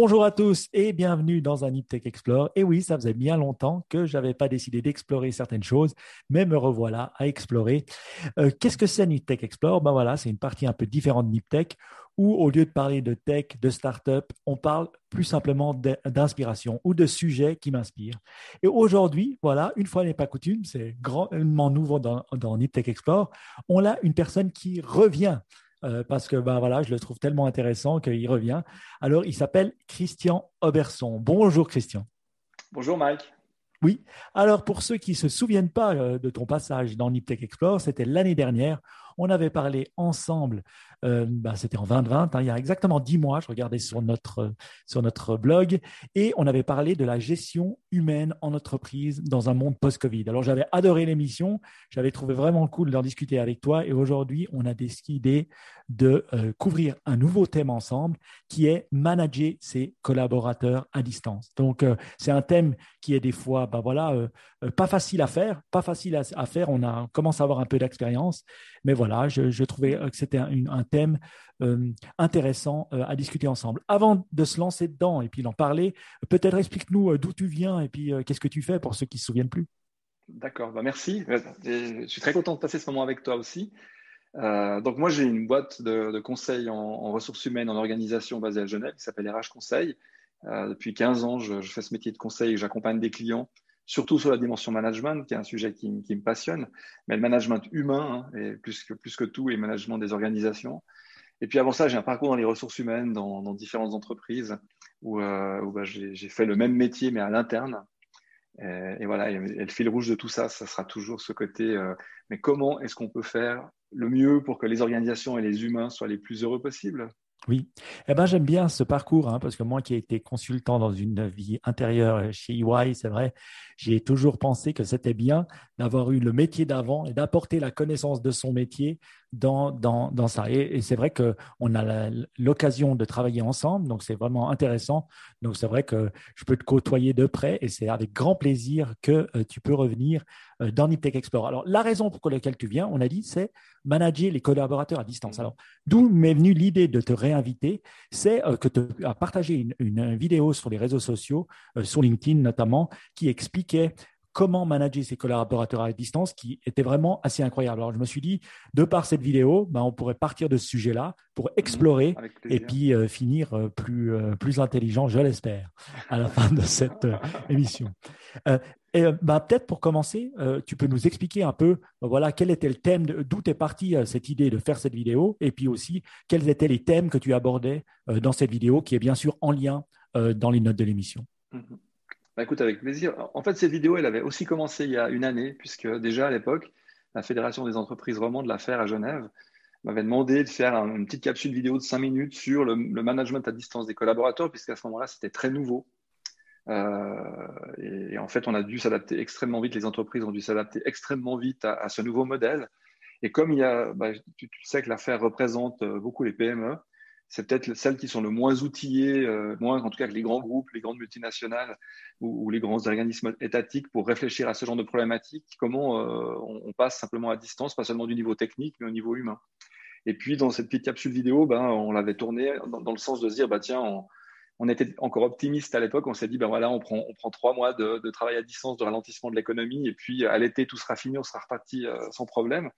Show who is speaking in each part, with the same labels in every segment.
Speaker 1: Bonjour à tous et bienvenue dans un Tech Explore. Et oui, ça faisait bien longtemps que je n'avais pas décidé d'explorer certaines choses, mais me revoilà à explorer. Euh, qu'est-ce que c'est Tech Explore? Ben voilà, c'est une partie un peu différente de Tech où au lieu de parler de tech, de start-up, on parle plus simplement d'inspiration ou de sujets qui m'inspirent. Et aujourd'hui, voilà, une fois n'est pas coutume, c'est grandement nouveau dans, dans Tech Explore, on a une personne qui revient. Euh, parce que ben voilà, je le trouve tellement intéressant qu'il revient. Alors, il s'appelle Christian Oberson. Bonjour Christian.
Speaker 2: Bonjour Mike.
Speaker 1: Oui. Alors, pour ceux qui ne se souviennent pas euh, de ton passage dans Niptech Explore, c'était l'année dernière. On avait parlé ensemble, euh, bah, c'était en 2020, hein, il y a exactement dix mois, je regardais sur notre, sur notre blog, et on avait parlé de la gestion humaine en entreprise dans un monde post-Covid. Alors j'avais adoré l'émission, j'avais trouvé vraiment cool d'en discuter avec toi, et aujourd'hui on a décidé de euh, couvrir un nouveau thème ensemble qui est manager ses collaborateurs à distance. Donc euh, c'est un thème qui est des fois, bah voilà, pas facile à faire, pas facile à, faire. On a commence à avoir un peu d'expérience, mais voilà je, trouvais que c'était un, thème euh, intéressant euh, à discuter ensemble. Avant de se lancer dedans et puis d'en parler, peut-être explique-nous euh, d'où tu viens et puis qu'est-ce que tu fais pour ceux qui ne se souviennent plus.
Speaker 2: D'accord, bah merci. Je suis très content de passer ce moment avec toi aussi. donc moi, j'ai une boîte de, conseils en, ressources humaines, en organisation basée à Genève qui s'appelle RH Conseil. depuis 15 ans, je, je, fais ce métier de conseil et j'accompagne des clients surtout sur la dimension management, qui est un sujet qui, me passionne, mais le management humain, hein, et plus, que, plus que tout, et management des organisations. Et puis avant ça, j'ai un parcours dans les ressources humaines, dans, différentes entreprises, où, euh, bah, j'ai fait le même métier, mais à l'interne. Et, voilà, et, le fil rouge de tout ça, ça sera toujours ce côté, euh, mais comment est-ce qu'on peut faire le mieux pour que les organisations et les humains soient les plus heureux possibles?
Speaker 1: Oui, eh ben, j'aime bien ce parcours, hein, parce que moi qui ai été consultant dans une vie intérieure chez EY, c'est vrai, j'ai toujours pensé que c'était bien d'avoir eu le métier d'avant et d'apporter la connaissance de son métier dans, dans, dans ça. Et, c'est vrai qu'on a l'occasion de travailler ensemble, donc c'est vraiment intéressant. Donc c'est vrai que je peux te côtoyer de près et c'est avec grand plaisir que euh, tu peux revenir dans Niptech Explorer. Alors la raison pour laquelle tu viens, on a dit, c'est manager les collaborateurs à distance. Alors d'où m'est venue l'idée de te réinviter, c'est euh, que tu as partagé une, une, vidéo sur les réseaux sociaux, sur LinkedIn notamment, qui expliquait comment manager ses collaborateurs à distance qui était vraiment assez incroyable. Alors je me suis dit, de par cette vidéo, ben, on pourrait partir de ce sujet-là pour mhm. explorer et puis euh, finir euh, plus, euh, plus intelligent, je l'espère, à la fin de cette émission. et ben, peut-être pour commencer, tu peux nous expliquer un peu, voilà, quel était le thème, d'où est partie cette idée de faire cette vidéo, et puis aussi quels étaient les thèmes que tu abordais dans cette vidéo, qui est bien sûr en lien dans les notes de l'émission. Mhm.
Speaker 2: Bah, écoute, avec plaisir. En fait, cette vidéo, elle avait aussi commencé il y a une année, puisque déjà à l'époque, la Fédération des entreprises romandes de l'affaire à Genève m'avait demandé de faire une petite capsule vidéo de 5 minutes sur le, management à distance des collaborateurs, puisqu'à ce moment-là, c'était très nouveau. Euh, et, en fait, on a dû s'adapter extrêmement vite, les entreprises ont dû s'adapter extrêmement vite à, ce nouveau modèle. Et comme il y a, bah, tu, tu, sais que l'affaire représente euh, beaucoup les PME, c'est peut-être celles qui sont le moins outillées, euh, moins en tout cas que les grands groupes, les grandes multinationales ou, les grands organismes étatiques pour réfléchir à ce genre de problématiques, comment euh, on, passe simplement à distance, pas seulement du niveau technique, mais au niveau humain. Et puis dans cette petite capsule vidéo, ben, on l'avait tournée dans, le sens de se dire, bah, tiens, on, était encore optimiste à l'époque, on s'est dit, ben voilà, on prend, trois mois de, travail à distance, de ralentissement de l'économie, et puis à l'été, tout sera fini, on sera reparti euh, sans problème.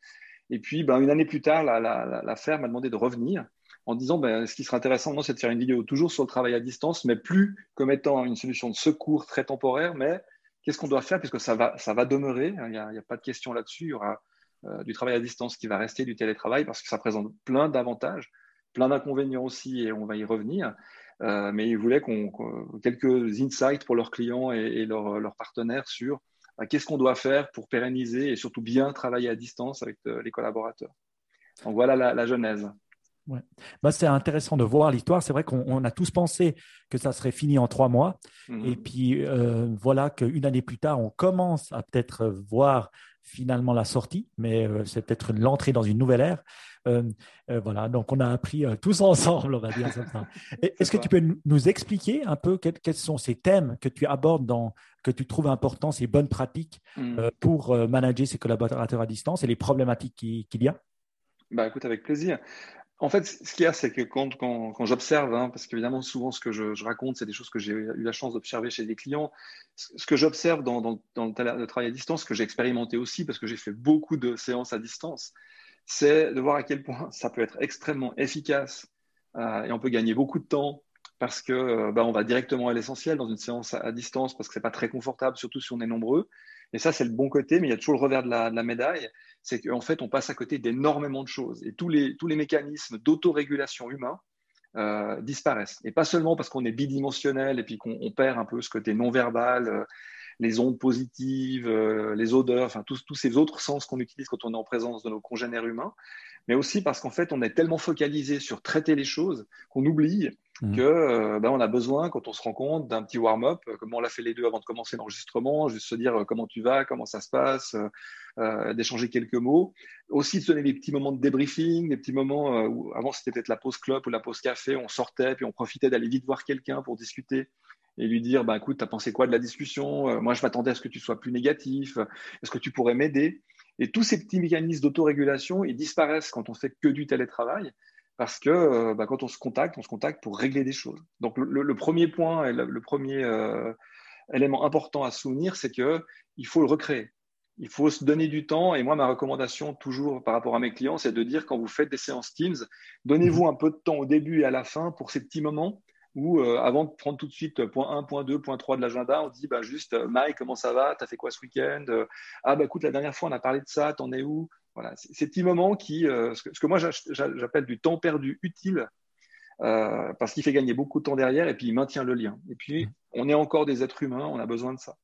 Speaker 2: Et puis, ben, une année plus tard, la, la, ferme m'a demandé de revenir en disant ben, ce qui serait intéressant, non, c'est de faire une vidéo toujours sur le travail à distance, mais plus comme étant une solution de secours très temporaire, mais qu'est-ce qu'on doit faire puisque ça va, ça va demeurer, il n'y a, pas de question là-dessus, il y aura euh, du travail à distance qui va rester, du télétravail, parce que ça présente plein d'avantages, plein d'inconvénients aussi, et on va y revenir. Euh, mais ils voulaient qu'on, quelques insights pour leurs clients et, leurs, partenaires sur euh, qu'est-ce qu'on doit faire pour pérenniser et surtout bien travailler à distance avec les collaborateurs. Donc voilà la genèse.
Speaker 1: Bah, c'est intéressant de voir l'histoire. C'est vrai qu'on a tous pensé que ça serait fini en trois mois. Mhm. Et puis euh, voilà qu'une année plus tard, on commence à peut-être voir finalement la sortie, mais euh, c'est peut-être l'entrée dans une nouvelle ère. Euh, voilà, donc on a appris tous ensemble, on va dire. Est-ce que tu peux nous expliquer un peu quels, sont ces thèmes que tu abordes dans, que tu trouves importants, ces bonnes pratiques mhm. pour manager ses collaborateurs à distance et les problématiques qu'il y a?
Speaker 2: Bah, écoute, avec plaisir. En fait, ce qu'il y a, c'est que quand, j'observe, hein, parce qu'évidemment, souvent, ce que je, raconte, c'est des choses que j'ai eu la chance d'observer chez des clients. Ce que j'observe dans, le travail à distance, que j'ai expérimenté aussi, parce que j'ai fait beaucoup de séances à distance, c'est de voir à quel point ça peut être extrêmement efficace euh, et on peut gagner beaucoup de temps parce que euh, bah, on va directement à l'essentiel dans une séance à, distance parce que c'est pas très confortable, surtout si on est nombreux. Et ça, c'est le bon côté, mais il y a toujours le revers de la médaille c'est qu'en fait, on passe à côté d'énormément de choses. Et tous les, tous les mécanismes d'autorégulation humain euh, disparaissent. Et pas seulement parce qu'on est bidimensionnel et puis qu'on perd un peu ce côté non-verbal, euh, les ondes positives, euh, les odeurs, enfin tous, tous ces autres sens qu'on utilise quand on est en présence de nos congénères humains, mais aussi parce qu'en fait, on est tellement focalisé sur traiter les choses qu'on oublie Mmh. que euh, ben, on a besoin, quand on se rend compte, d'un petit warm-up, euh, comme on l'a fait les deux avant de commencer l'enregistrement, juste se dire euh, comment tu vas, comment ça se passe, d'échanger quelques mots. Aussi de donner des petits moments de débriefing, des petits moments où avant c'était peut-être la pause club ou la pause café, on sortait, puis on profitait d'aller vite voir quelqu'un pour discuter et lui dire bah, écoute, tu as pensé quoi de la discussion Moi, je m'attendais à ce que tu sois plus négatif. Est-ce que tu pourrais m'aider? Et tous ces petits mécanismes d'autorégulation, ils disparaissent quand on fait que du télétravail parce que euh, bah, quand on se contacte, on se contacte pour régler des choses. Donc le, premier point et le, premier euh, élément important à souvenir, c'est que il faut le recréer. Il faut se donner du temps. Et moi, ma recommandation toujours par rapport à mes clients, c'est de dire quand vous faites des séances Teams, donnez-vous un peu de temps au début et à la fin pour ces petits moments où, euh, avant de prendre tout de suite point 1, point 2, point 3 de l'agenda, on dit bah, juste Mike, comment ça va? Tu as fait quoi ce week-end? Ah, bah écoute, la dernière fois, on a parlé de ça, t'en es où? Voilà, ces petits moments qui, euh, ce, que, moi j'appelle du temps perdu utile, euh, parce qu'il fait gagner beaucoup de temps derrière et puis il maintient le lien. Et puis, on est encore des êtres humains, on a besoin de ça.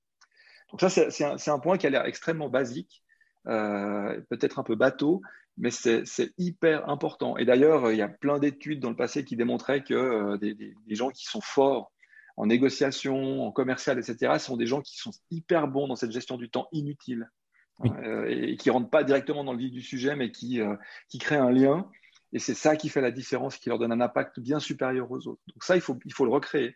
Speaker 2: Donc ça, c'est un, un, point qui a l'air extrêmement basique, euh, peut-être un peu bateau, mais c'est hyper important. Et d'ailleurs, il y a plein d'études dans le passé qui démontraient que des, des, des, gens qui sont forts en négociation, en commercial, etc., sont des gens qui sont hyper bons dans cette gestion du temps inutile. Euh, et qui ne rentrent pas directement dans le vif du sujet, mais qui, euh, qui créent un lien. Et c'est ça qui fait la différence, qui leur donne un impact bien supérieur aux autres. Donc ça, il faut, il faut le recréer.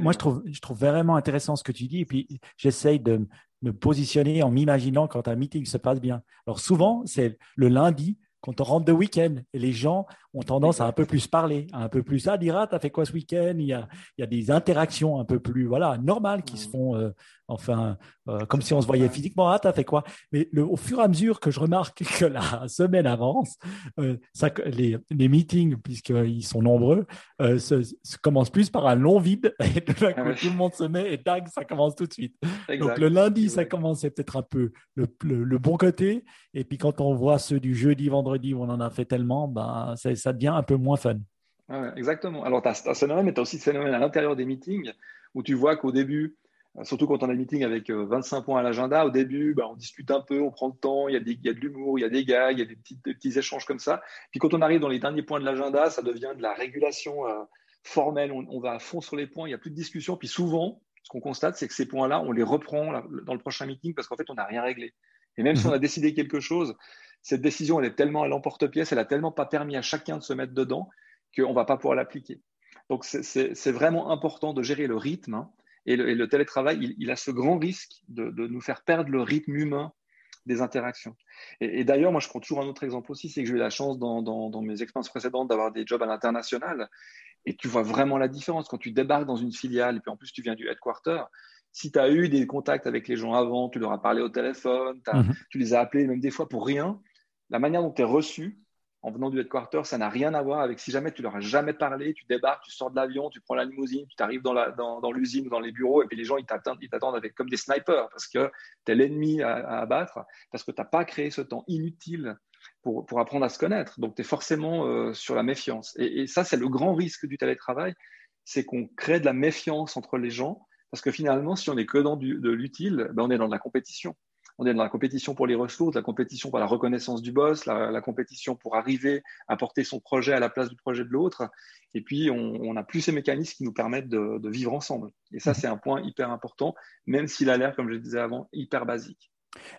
Speaker 1: moi, je trouve, je trouve vraiment intéressant ce que tu dis. Et puis, j'essaye de me positionner en m'imaginant quand un meeting se passe bien. Alors souvent, c'est le lundi quand on rentre de week-end et les gens ont tendance à un peu plus parler, à un peu plus ah Dira, t'as fait quoi ce week-end? Il y, a, il y a des interactions un peu plus voilà normales qui se font euh, enfin euh, comme si on se voyait physiquement ah t'as fait quoi? Mais le, au fur et à mesure que je remarque que la semaine avance euh, ça, les, les meetings puisqu'ils sont nombreux se, se, commencent plus par un long vide et tout le monde se met et tac ça commence tout de suite. Donc le lundi ça commence peut-être un peu le, le, le, bon côté. Et puis quand on voit ceux du jeudi vendredi où on en a fait tellement ben ça ça devient un peu moins fun.
Speaker 2: exactement. Alors, tu as, ce phénomène, mais tu as aussi ce phénomène à l'intérieur des meetings où tu vois qu'au début, euh, surtout quand on a un meeting avec 25 euh, points à l'agenda, au début, bah, on discute un peu, on prend le temps, il y a, des, il y a de l'humour, il y a des gags, il y a des petits, petits, échanges comme ça. Puis quand on arrive dans les derniers points de l'agenda, ça devient de la régulation euh, formelle, on, on, va à fond sur les points, il n'y a plus de discussion. Puis souvent, ce qu'on constate, c'est que ces points-là, on les reprend dans le prochain meeting parce qu'en fait, on n'a rien réglé. Et même si on a décidé quelque chose, cette décision, elle est tellement à l'emporte-pièce, elle a tellement pas permis à chacun de se mettre dedans qu'on ne va pas pouvoir l'appliquer. Donc, c'est vraiment important de gérer le rythme. Hein. Et, le, télétravail, il, a ce grand risque de, nous faire perdre le rythme humain des interactions. Et, d'ailleurs, moi, je prends toujours un autre exemple aussi, c'est que j'ai eu la chance dans, dans mes expériences précédentes d'avoir des jobs à l'international. Et tu vois vraiment la différence quand tu débarques dans une filiale, et puis en plus tu viens du headquarter, si tu as eu des contacts avec les gens avant, tu leur as parlé au téléphone, mhm. tu les as appelés même des fois pour rien, la manière dont tu es reçu en venant du headquarter, ça n'a rien à voir avec si jamais tu leur as jamais parlé, tu débarques, tu sors de l'avion, tu prends la limousine, tu arrives dans, l'usine ou dans les bureaux, et puis les gens, ils t'attendent, avec comme des snipers parce que tu es l'ennemi à, abattre, parce que tu n'as pas créé ce temps inutile pour, apprendre à se connaître. Donc, tu es forcément euh, sur la méfiance. Et, et ça, c'est le grand risque du télétravail, c'est qu'on crée de la méfiance entre les gens parce que finalement, si on est que dans de l'utile, ben on est dans de la compétition. On est dans la compétition pour les ressources, la compétition pour la reconnaissance du boss, la, compétition pour arriver à porter son projet à la place du projet de l'autre. Et puis, on n'a plus ces mécanismes qui nous permettent de, de vivre ensemble. Et ça, c'est un point hyper important, même s'il a l'air, comme je disais avant, hyper basique.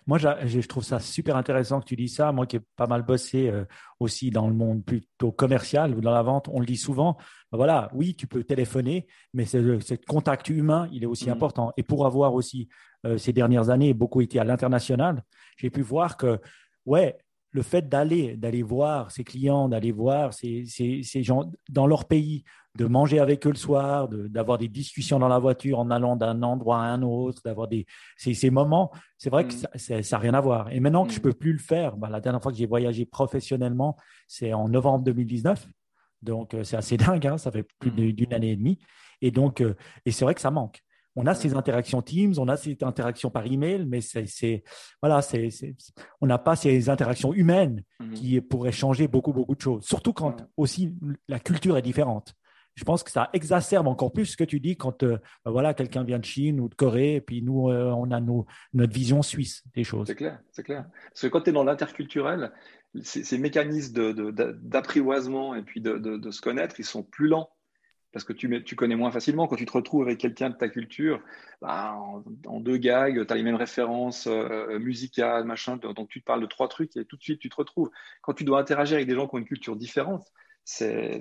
Speaker 1: Moi, je trouve ça super intéressant que tu dis ça. Moi qui ai pas mal bossé euh, aussi dans le monde plutôt commercial ou dans la vente, on le dit souvent. Ben voilà, oui, tu peux téléphoner, mais ce, contact humain, il est aussi mmh. important. Et pour avoir aussi, euh, ces dernières années, beaucoup été à l'international, j'ai pu voir que, ouais, le fait d'aller, d'aller voir ses clients, d'aller voir ces, gens dans leur pays, de manger avec eux le soir, d'avoir des discussions dans la voiture en allant d'un endroit à un autre, d'avoir des ces, moments, c'est vrai que mm. ça n'a rien à voir. Et maintenant que je je mm. peux plus le faire, bah, la dernière fois que j'ai voyagé professionnellement, c'est en novembre 2019. Donc, euh, c'est assez dingue, hein, ça fait plus mm. d'une année et demie. Et donc, euh, et c'est vrai que ça manque on a ces interactions Teams, on a ces interactions par email, mais c'est voilà, c'est on n'a pas ces interactions humaines mhm. qui pourraient changer beaucoup beaucoup de choses. Surtout quand aussi la culture est différente. Je pense que ça exacerbe encore plus ce que tu dis quand euh, bah voilà quelqu'un vient de Chine ou de Corée et puis nous euh, on a nos, notre vision suisse des choses.
Speaker 2: C'est clair, c'est clair. Parce que quand tu es dans l'interculturel, ces, mécanismes d'apprivoisement et puis de, de, se connaître, ils sont plus lents parce que tu, connais moins facilement. Quand tu te retrouves avec quelqu'un de ta culture, bah, en, deux gags, tu as les mêmes références euh, musicales, machin, donc tu te parles de trois trucs et tout de suite tu te retrouves. Quand tu dois interagir avec des gens qui ont une culture différente, c'est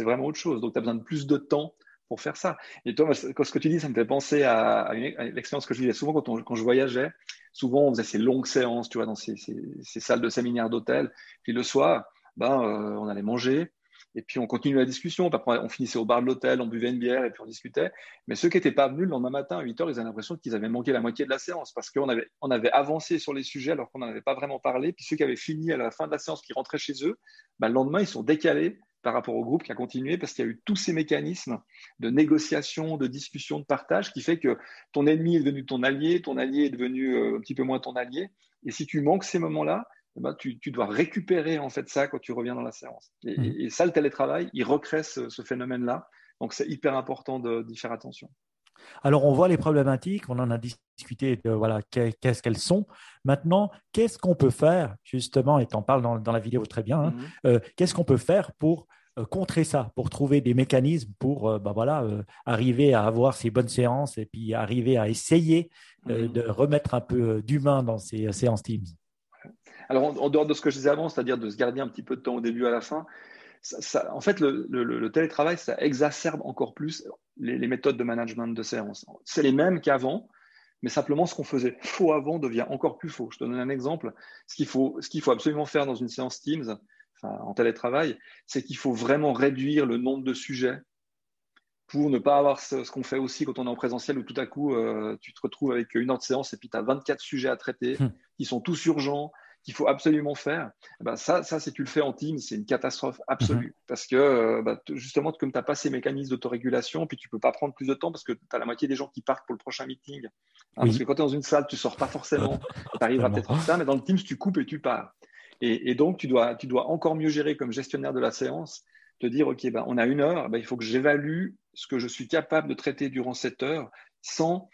Speaker 2: vraiment autre chose. Donc tu as besoin de plus de temps pour faire ça. Et toi, ce que tu dis, ça me fait penser à, l'expérience que je vivais souvent quand, quand, je voyageais. Souvent, on faisait ces longues séances, tu vois, dans ces, salles de séminaire d'hôtel. Puis le soir, ben, euh, on allait manger. Et puis on continuait la discussion. On finissait au bar de l'hôtel, on buvait une bière et puis on discutait. Mais ceux qui n'étaient pas venus le lendemain matin à 8 heures, ils avaient l'impression qu'ils avaient manqué la moitié de la séance parce qu'on avait, on avait avancé sur les sujets alors qu'on n'en avait pas vraiment parlé. Puis ceux qui avaient fini à la fin de la séance, qui rentraient chez eux, bah, le lendemain, ils sont décalés par rapport au groupe qui a continué parce qu'il y a eu tous ces mécanismes de négociation, de discussion, de partage qui fait que ton ennemi est devenu ton allié, ton allié est devenu euh, un petit peu moins ton allié. Et si tu manques ces moments-là, eh ben, tu, dois récupérer en fait ça quand tu reviens dans la séance. Et, mmh. ça, le télétravail, il recrée ce, phénomène-là. Donc, c'est hyper important d'y faire attention.
Speaker 1: Alors, on voit les problématiques, on en a discuté de voilà, qu'est-ce qu'elles sont. Maintenant, qu'est-ce qu'on peut faire, justement, et tu en parles dans, la vidéo très bien, hein, mmh. euh, qu'est-ce qu'on peut faire pour euh, contrer ça, pour trouver des mécanismes pour euh, bah voilà, arriver à avoir ces bonnes séances et puis arriver à essayer mmh. de remettre un peu d'humain dans ces séances Teams?
Speaker 2: Alors, en, dehors de ce que je disais avant, c'est-à-dire de se garder un petit peu de temps au début à la fin, en fait, le, télétravail, ça exacerbe encore plus les, méthodes de management de séance. C'est les mêmes qu'avant, mais simplement ce qu'on faisait faux avant devient encore plus faux. Je te donne un exemple. Ce qu'il faut, faut absolument faire dans une séance Teams, en télétravail, c'est qu'il faut vraiment réduire le nombre de sujets pour ne pas avoir ce, qu'on fait aussi quand on est en présentiel où tout à coup euh, tu te retrouves avec une heure de séance et puis tu as 24 sujets à traiter hmm. qui sont tous urgents, qu'il faut absolument faire, eh ben ça, ça, si tu le fais en team, c'est une catastrophe absolue. Mhm. Parce que euh, bah, justement, comme tu n'as pas ces mécanismes d'autorégulation, puis tu peux pas prendre plus de temps parce que tu as la moitié des gens qui partent pour le prochain meeting. Hein, parce que quand tu es dans une salle, tu sors pas forcément. tu arriveras peut-être ça, mais dans le Teams, tu coupes et tu pars. Et, donc, tu dois, tu dois encore mieux gérer comme gestionnaire de la séance, dire, OK, ben, on a une heure, ben, il faut que j'évalue ce que je suis capable de traiter durant cette heure sans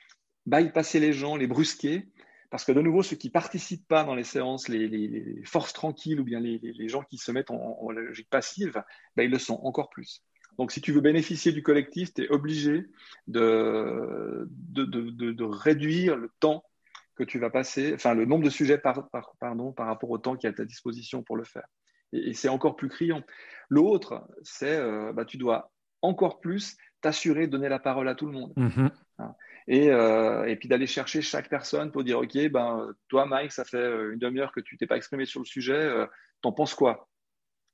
Speaker 2: bypasser les gens, les brusquer, parce que de nouveau, ceux qui participent pas dans les séances, les, forces tranquilles ou bien les, gens qui se mettent en, logique passive, ben, ils le sont encore plus. Donc, si tu veux bénéficier du collectif, tu es obligé de, de, réduire le temps que tu vas passer, enfin le nombre de sujets par, pardon, par rapport au temps qui est à ta disposition pour le faire. Et, c'est encore plus criant. L'autre, c'est euh, bah, tu dois encore plus t'assurer de donner la parole à tout le monde. Mm-hmm. Hein. Euh, et, puis d'aller chercher chaque personne pour dire, OK, ben, toi, Mike, ça fait euh, une demi-heure que tu t'es pas exprimé sur le sujet, euh, t'en penses quoi?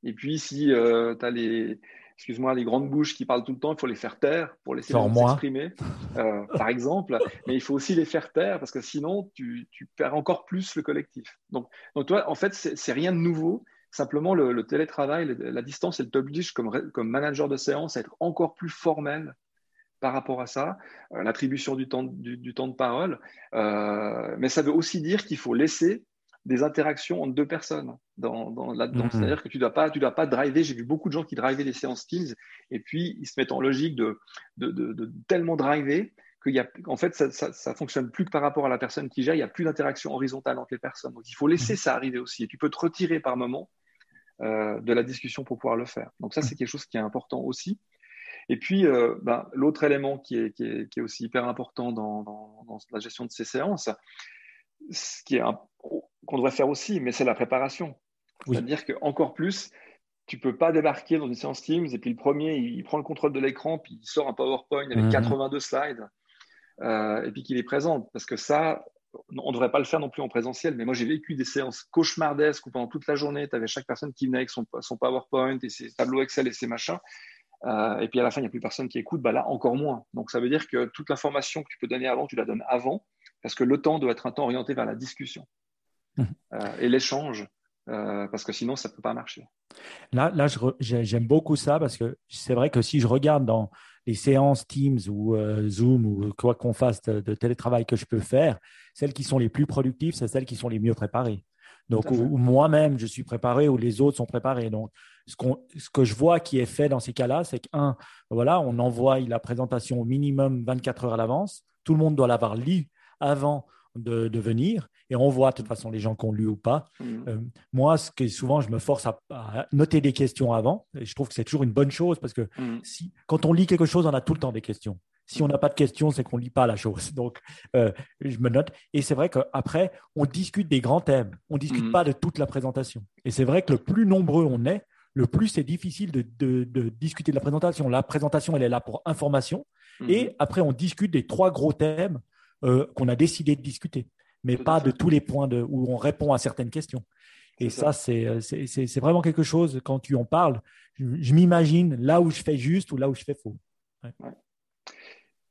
Speaker 2: Et puis, si tu as les, excuse-moi, les grandes bouches qui parlent tout le temps, il faut les faire taire pour laisser les s'exprimer, par exemple. Mais il faut aussi les faire taire parce que sinon, tu, perds encore plus le collectif. Donc, donc toi, en fait, c'est rien de nouveau. Simplement, le, télétravail, la distance, elle t'oblige comme, comme manager de séance à être encore plus formel par rapport à ça, euh, l'attribution du temps, du, temps de parole. Euh, mais ça veut aussi dire qu'il faut laisser des interactions entre deux personnes dans, dans là-dedans. Mhm. C'est-à-dire que tu ne dois, pas, tu dois pas driver. J'ai vu beaucoup de gens qui drivaient des séances Teams et puis ils se mettent en logique de, de, de, tellement driver qu'il y a, en fait, ça, ça, fonctionne plus que par rapport à la personne qui gère. Il n'y a plus d'interaction horizontale entre les personnes. Donc, il faut laisser mhm. ça arriver aussi. Et tu peux te retirer par moment euh, de la discussion pour pouvoir le faire. Donc, ça, c'est quelque chose qui est important aussi. Et puis, euh, ben, l'autre élément qui est, qui, est, qui est, aussi hyper important dans, dans, dans, la gestion de ces séances, ce qui est qu'on devrait faire aussi, mais c'est la préparation. C'est-à-dire qu'encore plus, tu peux pas débarquer dans une séance Teams et puis le premier, il, prend le contrôle de l'écran, puis il sort un PowerPoint avec 82 mhm. slides, euh, et puis qu'il est présent. Parce que ça, on ne devrait pas le faire non plus en présentiel, mais moi j'ai vécu des séances cauchemardesques où pendant toute la journée, tu avais chaque personne qui venait avec son, son PowerPoint et ses tableaux Excel et ses machins. Euh, et puis à la fin, il n'y a plus personne qui écoute, bah là, encore moins. Donc ça veut dire que toute l'information que tu peux donner avant, tu la donnes avant, parce que le temps doit être un temps orienté vers la discussion mmh. euh, et l'échange, euh, parce que sinon, ça ne peut pas marcher.
Speaker 1: Là, là j'aime beaucoup ça, parce que c'est vrai que si je regarde dans les séances Teams ou Zoom ou quoi qu'on fasse de, télétravail que je peux faire, celles qui sont les plus productives, c'est celles qui sont les mieux préparées. Donc, où, moi-même, je suis préparé, ou les autres sont préparés. Donc, ce, ce, que je vois qui est fait dans ces cas-là, c'est qu'un, voilà, on envoie la présentation au minimum 24 heures à l'avance. Tout le monde doit l'avoir lu avant de, venir et on voit de toute façon les gens qui ont lu ou pas. Mmh. Euh, moi, ce que souvent, je me force à, noter des questions avant et je trouve que c'est toujours une bonne chose parce que mmh. si, quand on lit quelque chose, on a tout le temps des questions. Si on n'a pas de questions, c'est qu'on ne lit pas la chose. Donc, euh, je me note. Et c'est vrai qu'après, on discute des grands thèmes. On ne discute mmh. pas de toute la présentation. Et c'est vrai que le plus nombreux on est, le plus c'est difficile de, discuter de la présentation. La présentation, elle est là pour information. Mmh. Et après, on discute des trois gros thèmes euh, qu'on a décidé de discuter, mais pas de tous les points de, où on répond à certaines questions. Et ça, euh, c'est vraiment quelque chose, quand tu en parles, je, m'imagine là où je fais juste ou là où je fais faux.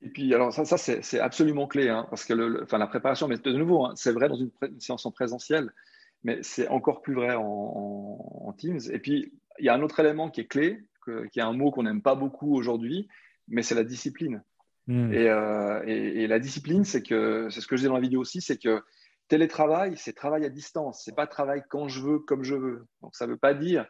Speaker 2: Et puis, alors ça, ça c'est absolument clé, hein, parce que le, enfin, la préparation, mais de nouveau, hein, c'est vrai dans une, séance en présentiel, mais c'est encore plus vrai en, Teams. Et puis, il y a un autre élément qui est clé, qui est un mot qu'on n'aime pas beaucoup aujourd'hui, mais c'est la discipline. Hmm. Euh, et, la discipline, c'est que, c'est ce que je dis dans la vidéo aussi, c'est que télétravail, c'est travail à distance, c'est pas travail quand je veux, comme je veux. Donc, ça ne veut pas dire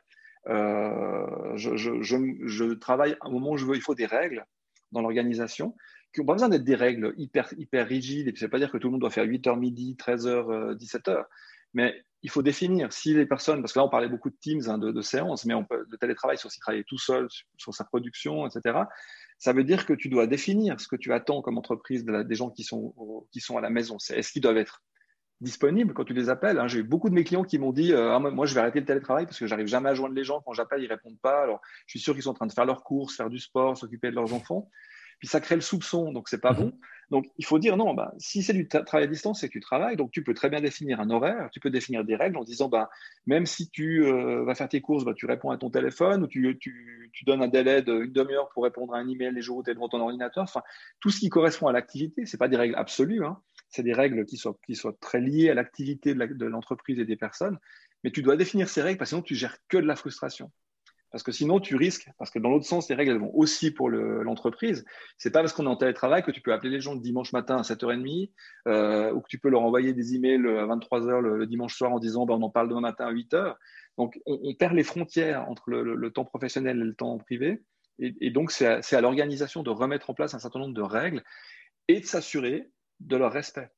Speaker 2: euh, je, travaille au moment où je veux. Il faut des règles dans l'organisation qui n'ont pas besoin d'être des règles hyper, hyper rigides. Et puis, ça ne veut pas dire que tout le monde doit faire 8h midi, 13h, 17h. Mais il faut définir si les personnes, parce que là, on parlait beaucoup de teams, hein, de, séances, mais on le télétravail, c'est aussi travailler tout seul sur, sa production, etc. Ça veut dire que tu dois définir ce que tu attends comme entreprise des gens qui sont, à la maison. Est-ce qu'ils doivent être disponibles? Quand tu les appelles hein? J'ai eu beaucoup de mes clients qui m'ont dit euh, ah, Moi, je vais arrêter le télétravail parce que j'arrive jamais à joindre les gens. Quand j'appelle, ils répondent pas. Alors, je suis sûr qu'ils sont en train de faire leurs courses, faire du sport, s'occuper de leurs enfants puis ça crée le soupçon, donc c'est pas mhm. bon. Donc il faut dire non, bah, si c'est du travail à distance, c'est que tu travailles, donc tu peux très bien définir un horaire, tu peux définir des règles en disant bah, même si tu euh, vas faire tes courses, bah, tu réponds à ton téléphone ou tu, tu, tu donnes un délai d'une demi-heure pour répondre à un email les jours où tu es devant ton ordinateur. Enfin, tout ce qui correspond à l'activité, c'est pas des règles absolues, hein. c'est des règles qui soient, qui soient très liées à l'activité de l'entreprise et des personnes, mais tu dois définir ces règles parce que sinon tu gères que de la frustration. Parce que sinon, tu risques, parce que dans l'autre sens, les règles vont aussi pour l'entreprise. Ce c'est pas parce qu'on est en télétravail que tu peux appeler les gens le dimanche matin à 7h30 euh, ou que tu peux leur envoyer des emails à 23h le, dimanche soir en disant ben, on en parle demain matin à 8h. Donc, on, perd les frontières entre le, temps professionnel et le temps privé. Et, donc, c'est à l'organisation de remettre en place un certain nombre de règles et de s'assurer de leur respect.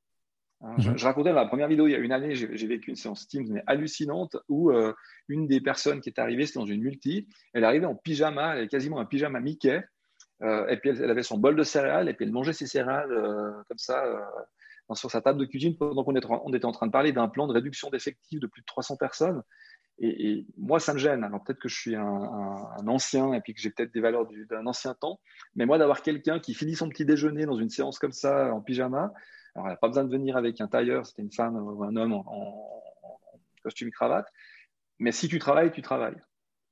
Speaker 2: Hein, mhm. je, racontais dans la première vidéo, il y a une année, j'ai vécu une séance Teams mais hallucinante où euh, une des personnes qui est arrivée, c'était dans une multi, elle arrivait en pyjama, elle avait quasiment un pyjama Mickey, euh, et puis elle, avait son bol de céréales, et puis elle mangeait ses céréales euh, comme ça sur sa table de cuisine pendant qu'on était, on était en train de parler d'un plan de réduction d'effectifs de plus de 300 personnes. Et, moi, ça me gêne. Alors peut-être que je suis un, un ancien et puis que j'ai peut-être des valeurs d'un ancien temps, mais moi, d'avoir quelqu'un qui finit son petit déjeuner dans une séance comme ça en pyjama, alors, elle n'a pas besoin de venir avec un tailleur, c'était une femme ou un homme en, costume cravate. Mais si tu travailles, tu travailles.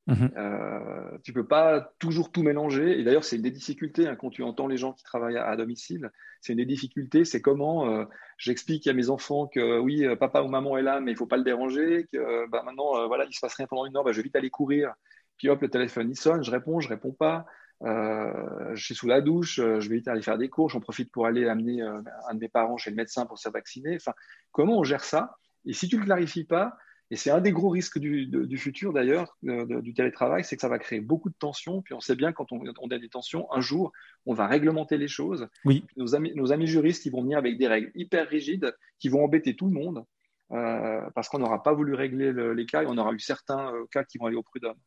Speaker 2: Mhm. Euh, tu peux pas toujours tout mélanger. Et d'ailleurs, c'est une des difficultés hein, quand tu entends les gens qui travaillent à, domicile. C'est une des difficultés. C'est comment euh, j'explique à mes enfants que oui, euh, papa ou maman est là, mais il faut pas le déranger. Que bah, maintenant, euh, voilà, il se passe rien pendant une heure. Bah, je vais vite aller courir. Puis hop, le téléphone il sonne. Je réponds, je réponds pas. Euh, je suis sous la douche, euh, je vais vite aller faire des cours, j'en profite pour aller amener euh, un de mes parents chez le médecin pour se faire vacciner. Enfin, comment on gère ça? Et si tu ne le clarifies pas, et c'est un des gros risques du, du futur d'ailleurs, du télétravail, c'est que ça va créer beaucoup de tensions. Puis on sait bien quand on, on, a des tensions, un jour, on va réglementer les choses.
Speaker 1: Oui.
Speaker 2: Nos, amis, nos amis juristes, ils vont venir avec des règles hyper rigides qui vont embêter tout le monde euh, parce qu'on n'aura pas voulu régler les cas et on aura eu certains cas qui vont aller au prud'homme.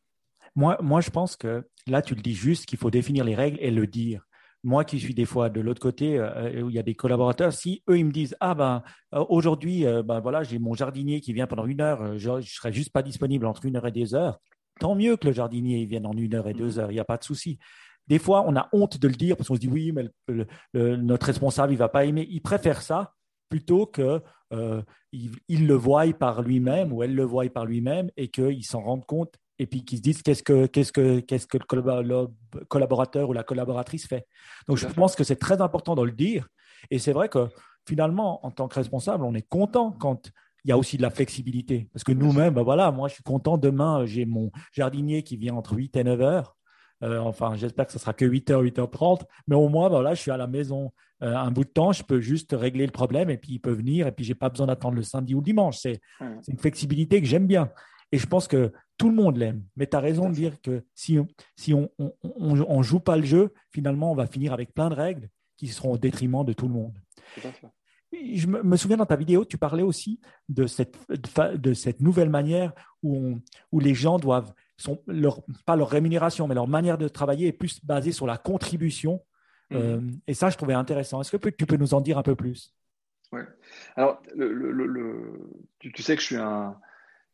Speaker 1: Moi, moi, je pense que là, tu le dis juste qu'il faut définir les règles et le dire. Moi qui suis des fois de l'autre côté, euh, où il y a des collaborateurs, si eux, ils me disent Ah ben, euh, aujourd'hui, euh, ben, voilà, j'ai mon jardinier qui vient pendant une heure, je ne serai juste pas disponible entre une heure et deux heures, tant mieux que le jardinier vienne en une heure et deux heures, il n'y a pas de souci. Des fois, on a honte de le dire parce qu'on se dit Oui, mais notre responsable, il ne va pas aimer. Il préfère ça plutôt que il, le voie par lui-même ou elle le voie par lui-même et qu'il s'en rende compte et puis qu'ils se disent qu'est-ce que, qu'est-ce que, qu'est-ce que le collaborateur ou la collaboratrice fait. Donc, je pense que c'est très important de le dire. Et c'est vrai que finalement, en tant que responsable, on est content quand il y a aussi de la flexibilité. Parce que nous-mêmes, ben voilà, moi, je suis content. Demain, j'ai mon jardinier qui vient entre 8 et 9 heures. Euh, enfin, j'espère que ce sera que 8h, 8h30. Mais au moins, ben voilà, je suis à la maison euh, un bout de temps. Je peux juste régler le problème et puis il peut venir. Et puis, j'ai pas besoin d'attendre le samedi ou le dimanche. C'est une flexibilité que j'aime bien. Et je pense que tout le monde l'aime. Mais tu as raison de dire que si, si on ne on, joue pas le jeu, finalement, on va finir avec plein de règles qui seront au détriment de tout le monde. Je me souviens dans ta vidéo, tu parlais aussi de cette, de cette nouvelle manière où, où les gens doivent, sont leur, pas leur rémunération, mais leur manière de travailler est plus basée sur la contribution. Mhm. Euh, et ça, je trouvais intéressant. Est-ce que tu peux nous en dire un peu plus?
Speaker 2: Oui. Alors, le, tu, sais que je suis un,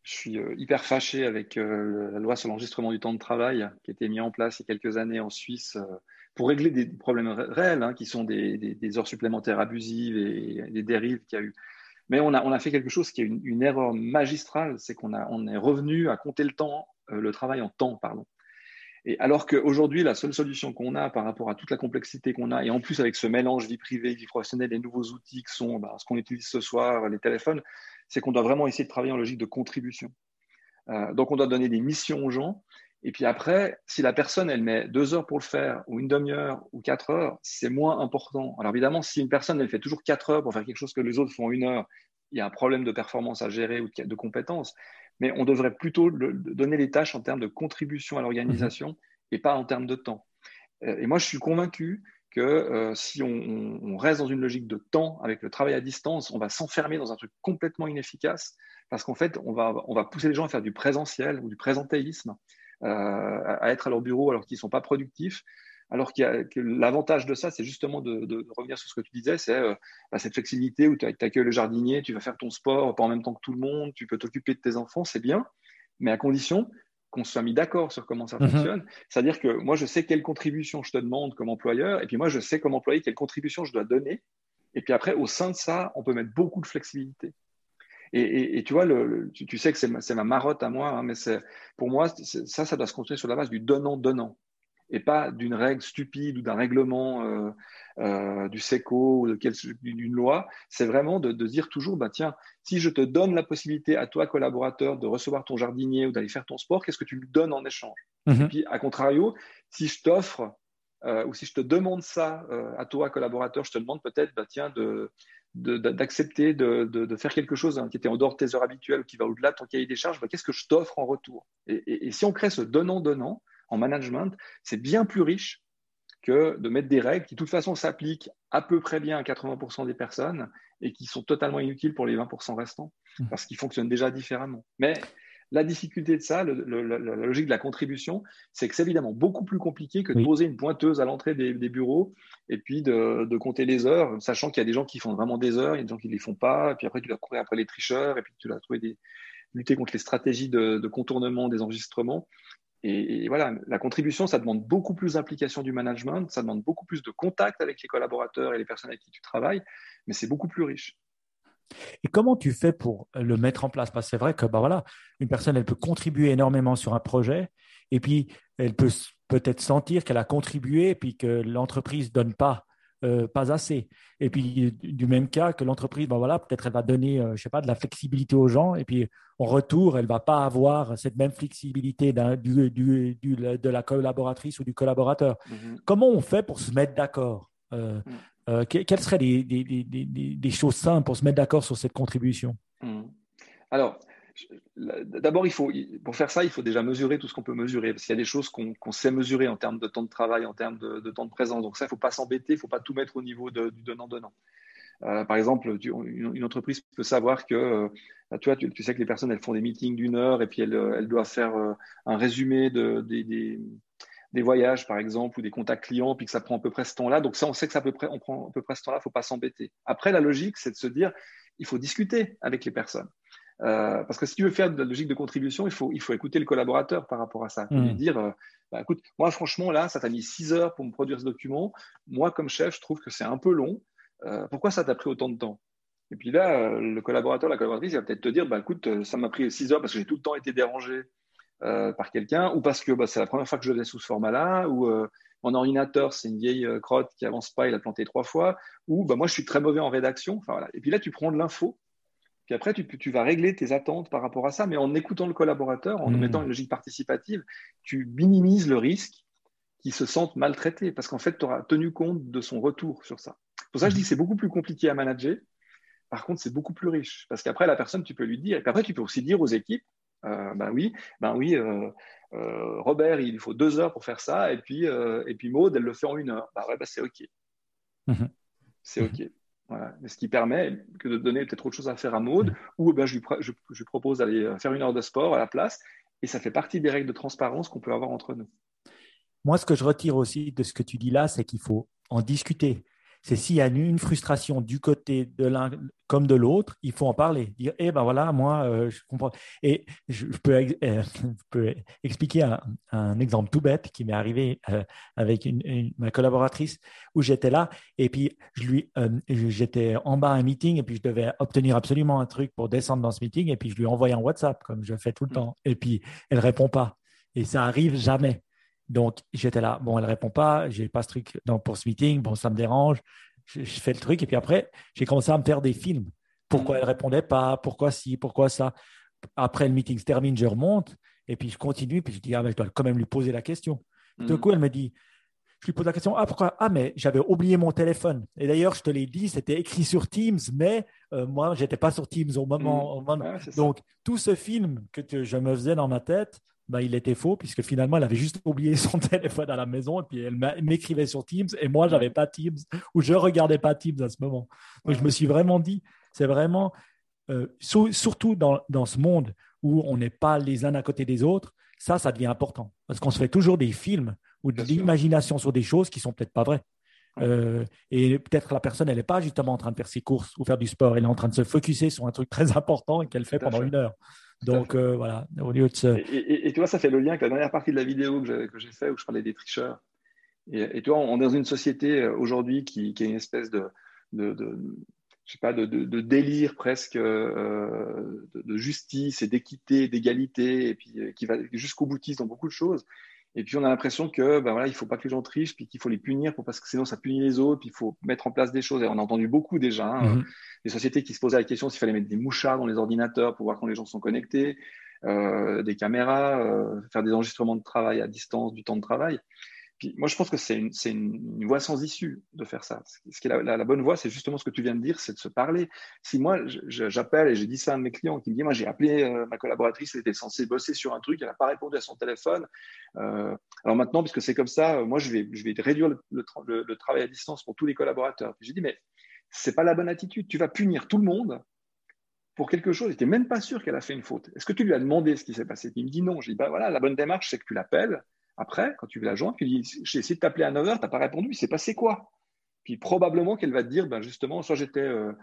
Speaker 2: je suis euh, hyper fâché avec euh, la loi sur l'enregistrement du temps de travail qui a été mise en place il y a quelques années en Suisse euh, pour régler des problèmes réels, hein, qui sont des, heures supplémentaires abusives et, des dérives qu'il y a eu. Mais on a, fait quelque chose qui est une, erreur magistrale, c'est qu'on on est revenu à compter le temps, le travail en temps, pardon. Et alors qu'aujourd'hui, la seule solution qu'on a par rapport à toute la complexité qu'on a, et en plus avec ce mélange vie privée, vie professionnelle, les nouveaux outils qui sont bah, ce qu'on utilise ce soir, les téléphones, c'est qu'on doit vraiment essayer de travailler en logique de contribution. Euh, donc, on doit donner des missions aux gens. Et puis après, si la personne, elle met deux heures pour le faire, ou une demi-heure, ou quatre heures, c'est moins important. Alors évidemment, si une personne, elle fait toujours quatre heures pour faire quelque chose que les autres font une heure, il y a un problème de performance à gérer ou de compétences. Mais on devrait plutôt donner les tâches en termes de contribution à l'organisation mhm. et pas en termes de temps. Euh, et moi, je suis convaincu que euh, si on, reste dans une logique de temps avec le travail à distance, on va s'enfermer dans un truc complètement inefficace parce qu'en fait, on va, on va pousser les gens à faire du présentiel ou du présentéisme, euh, à être à leur bureau alors qu'ils ne sont pas productifs. Alors que l'avantage de ça, c'est justement de, revenir sur ce que tu disais, c'est euh, bah, cette flexibilité où tu accueilles le jardinier, tu vas faire ton sport pas en même temps que tout le monde, tu peux t'occuper de tes enfants, c'est bien, mais à condition qu'on soit mis d'accord sur comment ça mhm. fonctionne. C'est-à-dire que moi, je sais quelle contribution je te demande comme employeur, et puis moi, je sais comme employé quelle contribution je dois donner. Et puis après, au sein de ça, on peut mettre beaucoup de flexibilité. Et, tu vois, le, tu, sais que c'est ma, marotte à moi, hein, mais pour moi, ça, ça doit se construire sur la base du donnant-donnant et pas d'une règle stupide ou d'un règlement euh, euh, du SECO ou d'une loi. C'est vraiment de, dire toujours, bah, tiens, si je te donne la possibilité à toi, collaborateur, de recevoir ton jardinier ou d'aller faire ton sport, qu'est-ce que tu me donnes en échange? Et mhm. puis, à contrario, si je t'offre euh, ou si je te demande ça à toi, collaborateur, je te demande peut-être, bah, tiens, de d'accepter de, faire quelque chose hein, qui était en dehors de tes heures habituelles, qui va au-delà de ton cahier des charges, bah, qu'est-ce que je t'offre en retour? Et, et, si on crée ce donnant-donnant, en management, c'est bien plus riche que de mettre des règles qui, de toute façon, s'appliquent à peu près bien à 80% des personnes et qui sont totalement inutiles pour les 20% restants mmh. parce qu'ils fonctionnent déjà différemment. Mais la difficulté de ça, la, logique de la contribution, c'est que c'est évidemment beaucoup plus compliqué que de poser une pointeuse à l'entrée des, bureaux et puis de, compter les heures, sachant qu'il y a des gens qui font vraiment des heures, il y a des gens qui ne les font pas, et puis après tu dois courir après les tricheurs, et puis tu dois trouver des, lutter contre les stratégies de, de contournement des enregistrements. Et, voilà, la contribution, ça demande beaucoup plus d'implication du management, ça demande beaucoup plus de contact avec les collaborateurs et les personnes avec qui tu travailles, mais c'est beaucoup plus riche.
Speaker 1: Et comment tu fais pour le mettre en place? Parce que c'est vrai que bah voilà, une personne, elle peut contribuer énormément sur un projet, et puis elle peut peut-être sentir qu'elle a contribué, et puis que l'entreprise ne donne pas euh, pas assez. Et puis, du même cas que l'entreprise, ben voilà, peut-être elle va donner, euh, je sais pas, de la flexibilité aux gens, et puis en retour, elle va pas avoir cette même flexibilité du, du, de la collaboratrice ou du collaborateur. Mm-hmm. Comment on fait pour se mettre d'accord euh, mm. Quelles seraient des, des, des, des, choses simples pour se mettre d'accord sur cette contribution?
Speaker 2: Mm. Alors, D'abord, il faut, pour faire ça, il faut déjà mesurer tout ce qu'on peut mesurer, parce qu'il y a des choses qu'on sait mesurer en termes de temps de travail, en termes de, temps de présence. Donc ça, il ne faut pas s'embêter, il ne faut pas tout mettre au niveau du donnant-donnant. Euh, par exemple, une, entreprise peut savoir que, euh, bah, tu, vois, tu, sais que les personnes, elles font des meetings d'une heure et puis elles, doivent faire euh, un résumé de, des, voyages, par exemple, ou des contacts clients, puis que ça prend à peu près ce temps-là. Donc ça, on sait que ça peut près, on prend à peu près ce temps-là, il ne faut pas s'embêter. Après, la logique, c'est de se dire, il faut discuter avec les personnes. Euh, parce que si tu veux faire de la logique de contribution, il faut, il faut écouter le collaborateur par rapport à ça. Mmh. Lui dire, euh, bah, écoute, moi franchement, là, ça t'a mis six heures pour me produire ce document. Moi, comme chef, je trouve que c'est un peu long. Euh, pourquoi ça t'a pris autant de temps? Et puis là, le collaborateur, la collaboratrice, il va peut-être te dire, bah, écoute, ça m'a pris 6 heures parce que j'ai tout le temps été dérangé par quelqu'un, ou parce que bah, c'est la première fois que je le fais sous ce format-là, ou mon ordinateur, c'est une vieille euh, crotte qui avance pas, il a planté trois fois, ou bah, moi, je suis très mauvais en rédaction. Enfin, voilà. Et puis là, tu prends de l'info, puis après, tu, tu, vas régler tes attentes par rapport à ça, mais en écoutant le collaborateur, en mmh. mettant une logique participative, tu minimises le risque qu'il se sente maltraité, parce qu'en fait, tu auras tenu compte de son retour sur ça. Pour ça, je dis que c'est beaucoup plus compliqué à manager. Par contre, c'est beaucoup plus riche, parce qu'après, la personne, tu peux lui dire, et puis après, tu peux aussi dire aux équipes, euh, ben oui, ben oui, euh, euh, Robert, il faut deux heures pour faire ça, et puis, et puis Maud, elle le fait en une heure. Bah ouais, bah c'est OK. Mhm. C'est OK. Voilà. Ce qui permet que de donner peut-être autre chose à faire à Maud, mhm. ou ben, je, lui, je, je propose d'aller euh, faire une heure de sport à la place, et ça fait partie des règles de transparence qu'on peut avoir entre nous.
Speaker 1: Moi, ce que je retire aussi de ce que tu dis là, c'est qu'il faut en discuter c'est s'il y a une frustration du côté de l'un comme de l'autre, il faut en parler. Dire, eh ben voilà, moi, euh, je comprends. Et je, peux, euh, expliquer un, exemple tout bête qui m'est arrivé euh, avec ma collaboratrice où j'étais là et puis je lui, j'étais en bas à un meeting et puis je devais obtenir absolument un truc pour descendre dans ce meeting et puis je lui envoie un WhatsApp comme je fais tout le mmh. temps et puis elle répond pas et ça arrive jamais. Donc, j'étais là. Bon, elle répond pas. J'ai pas ce truc pour ce meeting. Bon, ça me dérange. Je, fais le truc. Et puis après, j'ai commencé à me faire des films. Pourquoi elle répondait pas? Pourquoi si? Pourquoi ça? Après, le meeting se termine, je remonte. Et puis, je continue. Puis, je dis, ah, mais je dois quand même lui poser la question. Du mm. coup, elle me dit, je lui pose la question, ah, pourquoi? Ah, mais j'avais oublié mon téléphone. Et d'ailleurs, je te l'ai dit, c'était écrit sur Teams, mais euh, moi, je n'étais pas sur Teams au moment. Mm. Donc, tout ce film que je me faisais dans ma tête, bah, il était faux, puisque finalement, elle avait juste oublié son téléphone à la maison, et puis elle m'écrivait sur Teams, et moi, je n'avais pas Teams, ou je ne regardais pas Teams à ce moment. Donc, je me suis vraiment dit, c'est vraiment, euh, surtout dans, dans, ce monde où on n'est pas les uns à côté des autres, ça, ça devient important. Parce qu'on se fait toujours des films ou de l'imagination sur des choses qui sont peut-être pas vraies. Euh, et peut-être la personne, elle n'est pas justement en train de faire ses courses ou faire du sport, elle est en train de se focuser sur un truc très important et qu'elle fait pendant une heure. Donc euh, voilà, au lieu de
Speaker 2: et, tu vois, ça fait le lien avec la dernière partie de la vidéo que j'ai fait où je parlais des tricheurs. Et, tu vois, on est dans une société euh, aujourd'hui qui, qui, est une espèce de, de, je sais pas, de, de, délire presque euh, de, justice et d'équité, d'égalité, et puis qui va jusqu'au boutiste dans beaucoup de choses. Et puis on a l'impression que ben voilà, il faut pas que les gens trichent, puis qu'il faut les punir pour parce que sinon ça punit les autres, puis il faut mettre en place des choses. Et on a entendu beaucoup déjà hein, mm-hmm. des sociétés qui se posaient la question s'il fallait mettre des mouchards dans les ordinateurs pour voir quand les gens sont connectés, euh, des caméras, euh, faire des enregistrements de travail à distance du temps de travail moi, je pense que c'est une, une, voie sans issue de faire ça. Ce qui est la, bonne voie, c'est justement ce que tu viens de dire, c'est de se parler. Si moi, j'appelle et j'ai dit ça à mes clients qui me dit, moi, j'ai appelé euh, ma collaboratrice, elle était censée bosser sur un truc, elle n'a pas répondu à son téléphone. Euh, alors maintenant, puisque c'est comme ça, moi, je vais, je vais réduire le, travail à distance pour tous les collaborateurs. J'ai dit, mais c'est pas la bonne attitude. Tu vas punir tout le monde pour quelque chose tu n'es même pas sûr qu'elle a fait une faute. Est-ce que tu lui as demandé ce qui s'est passé? Il me dit non. J'ai dit, bah voilà, la bonne démarche, c'est que tu l'appelles après, quand tu veux la joindre, tu dis J'ai essayé de t'appeler à 9h, tu n'as pas répondu, il s'est passé quoi Puis probablement qu'elle va te dire ben Justement, soit j'étais euh,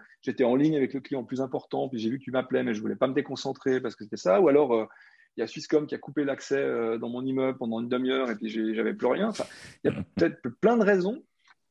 Speaker 2: en ligne avec le client plus important, puis j'ai vu que tu m'appelais, mais je ne voulais pas me déconcentrer parce que c'était ça, ou alors. Euh, il y a Swisscom qui a coupé l'accès euh, dans mon immeuble pendant une demi-heure et puis j'avais plus rien. Enfin, il y a peut-être plein de raisons.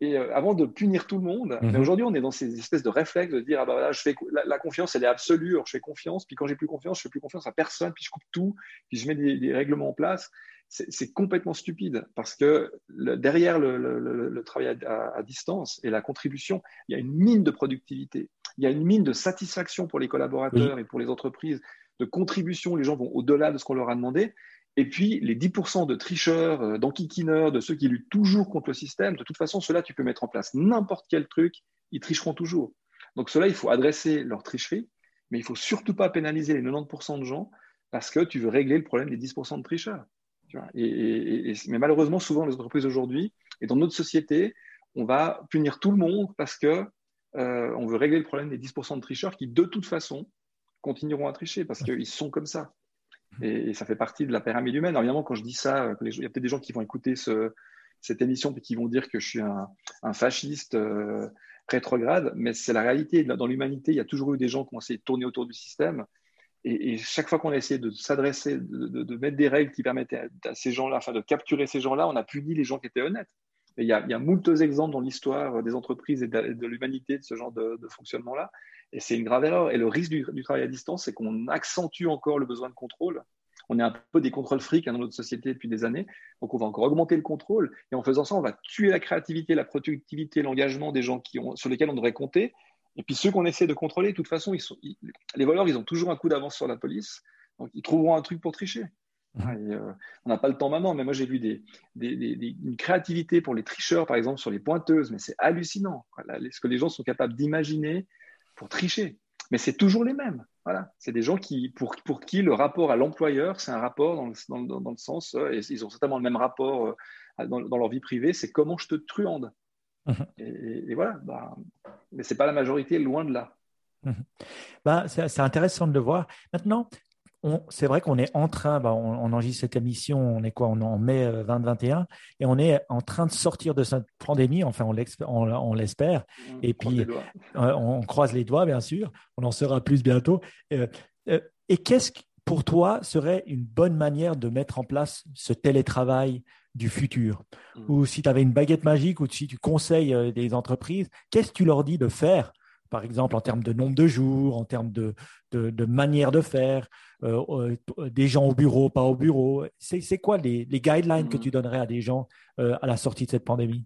Speaker 2: Et avant de punir tout le monde, mhm. aujourd'hui on est dans ces espèces de réflexes de dire ah bah voilà, je fais la, confiance elle est absolue, alors je fais confiance, puis quand j'ai plus confiance, je fais plus confiance à personne, puis je coupe tout, puis je mets des, des règlements en place c'est complètement stupide parce que derrière le, travail à, distance et la contribution, il y a une mine de productivité, il y a une mine de satisfaction pour les collaborateurs et pour les entreprises, de contribution, les gens vont au-delà de ce qu'on leur a demandé. Et puis, les 10% de tricheurs, euh, d'enquiquineurs, de ceux qui luttent toujours contre le système, de toute façon, ceux-là, tu peux mettre en place n'importe quel truc, ils tricheront toujours. Donc, ceux-là, il faut adresser leur tricherie, mais il ne faut surtout pas pénaliser les 90% de gens parce que tu veux régler le problème des 10% de tricheurs et, mais malheureusement, souvent, les entreprises aujourd'hui et dans notre société, on va punir tout le monde parce que euh, on veut régler le problème des 10% de tricheurs qui, de toute façon, continueront à tricher parce qu'ils sont comme ça. Et, ça fait partie de la pyramide humaine. Alors, évidemment, quand je dis ça, il y a peut-être des gens qui vont écouter ce, cette émission et qui vont dire que je suis un, un fasciste euh, rétrograde, mais c'est la réalité. Dans l'humanité, il y a toujours eu des gens qui ont essayé de tourner autour du système. Et, chaque fois qu'on a essayé de s'adresser, de, mettre des règles qui permettaient à, ces gens-là, enfin de capturer ces gens-là, on a puni les gens qui étaient honnêtes. il y a, moult exemples dans l'histoire des entreprises et de, l'humanité de ce genre de, fonctionnement-là. Et c'est une grave erreur. Et le risque du, travail à distance, c'est qu'on accentue encore le besoin de contrôle. On est un peu des contrôles frics hein, dans notre société depuis des années. Donc, on va encore augmenter le contrôle. Et en faisant ça, on va tuer la créativité, la productivité, l'engagement des gens qui ont, sur lesquels on devrait compter. Et puis, ceux qu'on essaie de contrôler, de toute façon, ils sont, les voleurs, ils ont toujours un coup d'avance sur la police. Donc, ils trouveront un truc pour tricher. Mmh. Euh, on n'a pas le temps maintenant, mais moi j'ai vu des, une créativité pour les tricheurs, par exemple, sur les pointeuses, mais c'est hallucinant ce que les gens sont capables d'imaginer pour tricher. Mais c'est toujours les mêmes. Voilà. C'est des gens qui, pour, pour qui le rapport à l'employeur, c'est un rapport dans le, dans, dans le sens, euh, et ils ont certainement le même rapport euh, dans, dans, leur vie privée, c'est comment je te truande. Mmh. Et, voilà, bah, mais ce n'est pas la majorité, loin de là.
Speaker 1: Mmh. Bah, c'est intéressant de le voir. Maintenant, c'est vrai qu'on est en train, bah, on, enregistre cette émission, on est quoi On est en mai 2021 euh, et on est en train de sortir de cette pandémie, enfin on l'espère. Mmh, et puis euh, on croise les doigts, bien sûr, on en saura plus bientôt. Euh, et qu'est-ce qui, pour toi, serait une bonne manière de mettre en place ce télétravail du futur mmh. Ou si tu avais une baguette magique ou si tu conseilles des entreprises, qu'est-ce que tu leur dis de faire? Par exemple en termes de nombre de jours, en termes de, de, manière de faire, euh, euh, des gens au bureau, pas au bureau. C'est quoi les, guidelines que mm. tu donnerais à des gens euh, à la sortie de cette pandémie?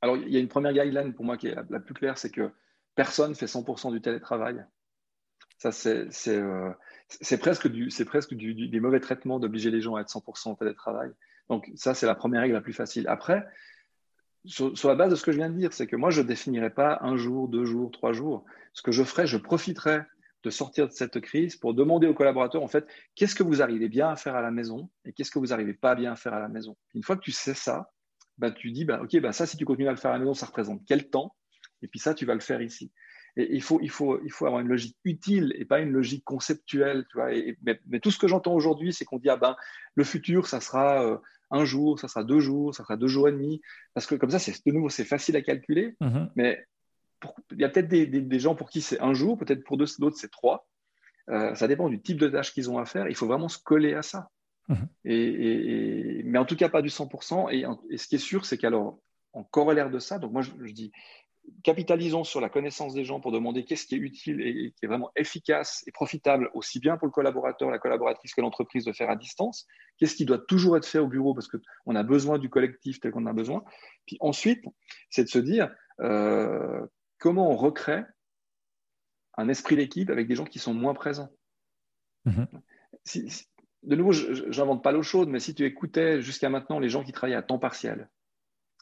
Speaker 2: Alors, il y a une première guideline pour moi qui est la, plus claire, c'est que personne fait 100% du télétravail. Ça, c'est presque, du, presque du, des mauvais traitements d'obliger les gens à être 100% en télétravail. Donc, ça, c'est la première règle la plus facile. Après, sur, la base de ce que je viens de dire, c'est que moi, je ne définirais pas un jour, deux jours, trois jours. Ce que je ferais, je profiterais de sortir de cette crise pour demander aux collaborateurs, en fait, qu'est-ce que vous arrivez bien à faire à la maison et qu'est-ce que vous n'arrivez pas bien à faire à la maison? Une fois que tu sais ça, bah, tu dis, bah, OK, bah, ça, si tu continues à le faire à la maison, ça représente quel temps? Et puis ça, tu vas le faire ici. Et il faut, il, faut, il faut avoir une logique utile et pas une logique conceptuelle. Tu vois mais, tout ce que j'entends aujourd'hui, c'est qu'on dit, ah ben, le futur, ça sera euh, un jour, ça sera deux jours, ça sera deux jours et demi. Parce que comme ça, c'est de nouveau, c'est facile à calculer. Mm-hmm. Mais il y a peut-être des, gens pour qui c'est un jour, peut-être pour d'autres, c'est trois. Euh, ça dépend du type de tâche qu'ils ont à faire. Il faut vraiment se coller à ça. Mm-hmm. Et, mais en tout cas, pas du 100%. Et, ce qui est sûr, c'est qu'alors, en corollaire de ça, donc moi, je, je dis, capitalisons sur la connaissance des gens pour demander qu'est-ce qui est utile et, qui est vraiment efficace et profitable, aussi bien pour le collaborateur, la collaboratrice que l'entreprise de faire à distance. Qu'est-ce qui doit toujours être fait au bureau parce qu'on a besoin du collectif tel qu'on a besoin. Puis ensuite, c'est de se dire euh, comment on recrée un esprit d'équipe avec des gens qui sont moins présents. Mm-hmm. de nouveau, je n'invente pas l'eau chaude, mais si tu écoutais jusqu'à maintenant les gens qui travaillaient à temps partiel,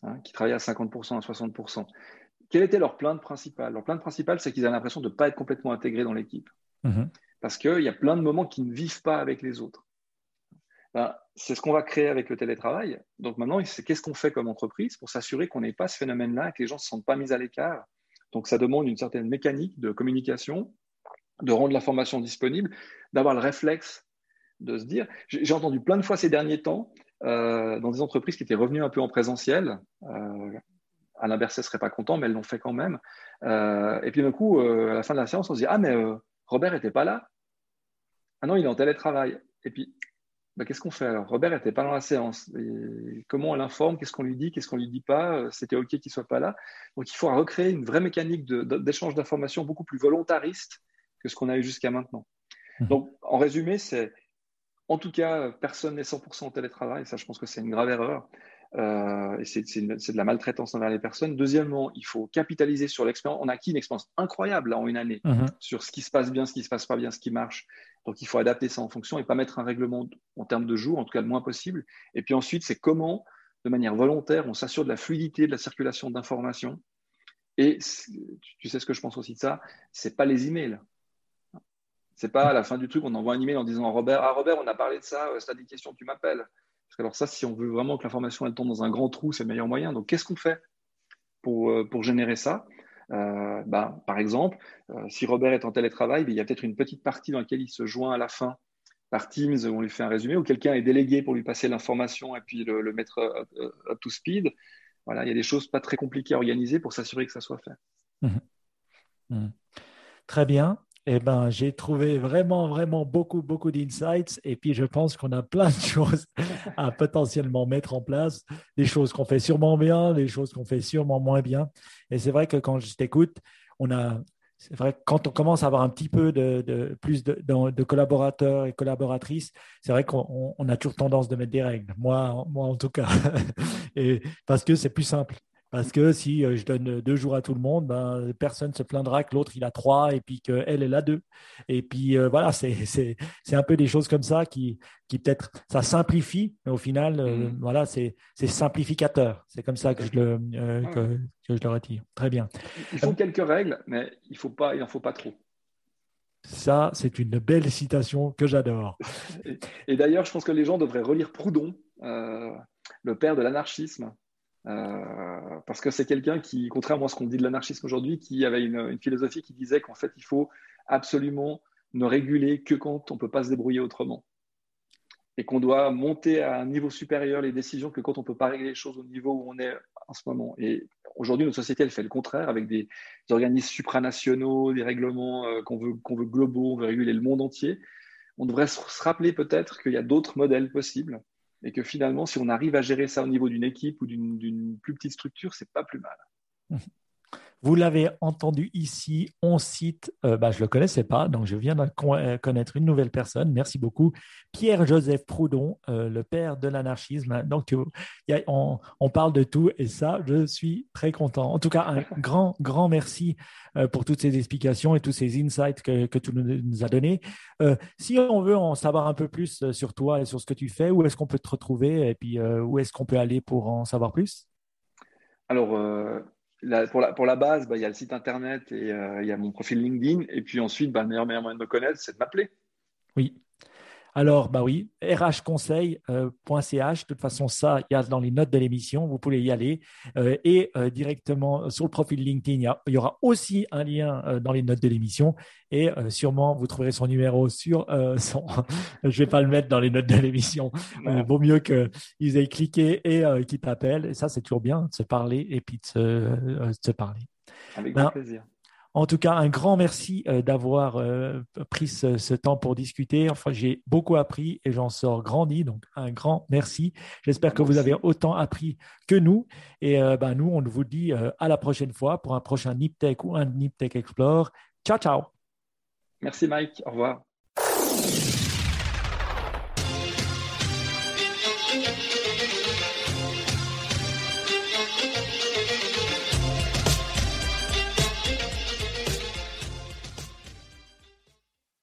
Speaker 2: hein, qui travaillaient à 50%, à 60%, quel était leur plainte principale? Leur plainte principale, c'est qu'ils avaient l'impression de ne pas être complètement intégrés dans l'équipe. Mhm. Parce qu'il y a plein de moments qui ne vivent pas avec les autres. Ben, c'est ce qu'on va créer avec le télétravail. Donc maintenant, c'est qu'est-ce qu'on fait comme entreprise pour s'assurer qu'on n'ait pas ce phénomène-là, que les gens ne se sentent pas mis à l'écart? Donc ça demande une certaine mécanique de communication, de rendre l'information disponible, d'avoir le réflexe de se dire. J'ai entendu plein de fois ces derniers temps euh, dans des entreprises qui étaient revenues un peu en présentiel. Euh, Alain Berset serait pas content, mais elles l'ont fait quand même. Euh, et puis d'un coup, euh, à la fin de la séance, on se dit Ah, mais euh, Robert n'était pas là. Ah non, il est en télétravail. Et puis, bah, qu'est-ce qu'on fait alors? Robert n'était pas dans la séance. comment on l'informe? Qu'est-ce qu'on lui dit? Qu'est-ce qu'on lui dit pas? C'était OK qu'il soit pas là. Donc, il faut recréer une vraie mécanique d'échange d'informations beaucoup plus volontariste que ce qu'on a eu jusqu'à maintenant. Mmh. Donc, en résumé, c'est en tout cas, personne n'est 100% en télétravail. Ça, je pense que c'est une grave erreur. Euh, et c'est de la maltraitance envers les personnes. Deuxièmement, il faut capitaliser sur l'expérience. On a acquis une expérience incroyable en une année mhm. sur ce qui se passe bien, ce qui se passe pas bien, ce qui marche. Donc il faut adapter ça en fonction et pas mettre un règlement en termes de jours, en tout cas le moins possible. Et puis ensuite, c'est comment, de manière volontaire, on s'assure de la fluidité de la circulation d'informations. Et tu sais ce que je pense aussi de ça, c'est pas les emails. C'est pas à la fin du truc, on envoie un email en disant Robert, ah Robert, on a parlé de ça, si tu as des questions, tu m'appelles. Alors ça, si on veut vraiment que l'information elle tombe dans un grand trou, c'est le meilleur moyen. Donc qu'est-ce qu'on fait pour, euh, pour générer ça? Euh, bah, Par exemple, euh, si Robert est en télétravail, il y a peut-être une petite partie dans laquelle il se joint à la fin par Teams, où on lui fait un résumé, ou quelqu'un est délégué pour lui passer l'information et puis le, mettre up to speed. Voilà, il y a des choses pas très compliquées à organiser pour s'assurer que ça soit fait.
Speaker 1: Mmh. Mmh. Très bien. Eh ben, j'ai trouvé vraiment, vraiment beaucoup, beaucoup d'insights. Et puis, je pense qu'on a plein de choses à potentiellement mettre en place. Des choses qu'on fait sûrement bien, des choses qu'on fait sûrement moins bien. Et c'est vrai que quand je t'écoute, on a, c'est vrai quand on commence à avoir un petit peu de, plus de, collaborateurs et collaboratrices, c'est vrai qu'on a toujours tendance de mettre des règles. Moi, moi en tout cas. parce que c'est plus simple. Parce que si euh, je donne deux jours à tout le monde, ben, personne ne se plaindra que l'autre il a trois et puis qu'elle elle a deux. Et puis euh, voilà, c'est un peu des choses comme ça qui, qui peut-être ça simplifie, mais au final, euh, mmh. voilà, c'est simplificateur. C'est comme ça que je le que, je le retire. Très bien.
Speaker 2: Il faut quelques règles, mais il faut pas, il en faut pas trop.
Speaker 1: Ça, c'est une belle citation que j'adore.
Speaker 2: et, d'ailleurs, je pense que les gens devraient relire Proudhon, le père de l'anarchisme, euh, parce que c'est quelqu'un qui, contrairement à ce qu'on dit de l'anarchisme aujourd'hui, qui avait une, philosophie qui disait qu'en fait, il faut absolument ne réguler que quand on ne peut pas se débrouiller autrement. Et qu'on doit monter à un niveau supérieur les décisions que quand on ne peut pas régler les choses au niveau où on est en ce moment. Et aujourd'hui, notre société, elle fait le contraire avec des, organismes supranationaux, des règlements euh, qu'on veut, veut globaux, on veut réguler le monde entier. On devrait se rappeler peut-être qu'il y a d'autres modèles possibles et que finalement, si on arrive à gérer ça au niveau d'une équipe ou d'une plus petite structure, c'est pas plus mal.
Speaker 1: Vous l'avez entendu ici, on cite, euh, bah, je ne le connaissais pas, donc je viens de euh, connaître une nouvelle personne. Merci beaucoup. Pierre-Joseph Proudhon, euh, le père de l'anarchisme. Donc, on, parle de tout et ça, je suis très content. En tout cas, un grand, grand merci pour toutes ces explications et tous ces insights que, que tu nous as donnés. si on veut en savoir un peu plus sur toi et sur ce que tu fais, où est-ce qu'on peut te retrouver et puis où est-ce qu'on peut aller pour en savoir plus?
Speaker 2: Alors, pour, la, base, bah, il y a le site internet et euh, il y a mon profil LinkedIn. Et puis ensuite, bah, le meilleur, meilleur moyen de me connaître, c'est de m'appeler.
Speaker 1: Oui. Alors, bah oui, rhconseil.ch. Euh, de toute façon, ça, il y a dans les notes de l'émission, vous pouvez y aller. Euh, et directement sur le profil LinkedIn, il y, aura aussi un lien dans les notes de l'émission. Et sûrement, vous trouverez son numéro sur son. Je ne vais pas le mettre dans les notes de l'émission. Vaut mieux qu'ils aient cliqué et qu'ils t'appellent. Et ça, c'est toujours bien de se parler et puis de se, parler.
Speaker 2: Avec ben, grand plaisir.
Speaker 1: En tout cas, un grand merci euh, d'avoir euh, pris ce, temps pour discuter. Enfin, j'ai beaucoup appris et j'en sors grandi. Donc, un grand merci. J'espère que vous avez autant appris que nous. Et euh, ben, nous, on vous dit à la prochaine fois pour un prochain NipTech ou un NipTech Explore. Ciao, ciao.
Speaker 2: Merci, Mike. Au revoir.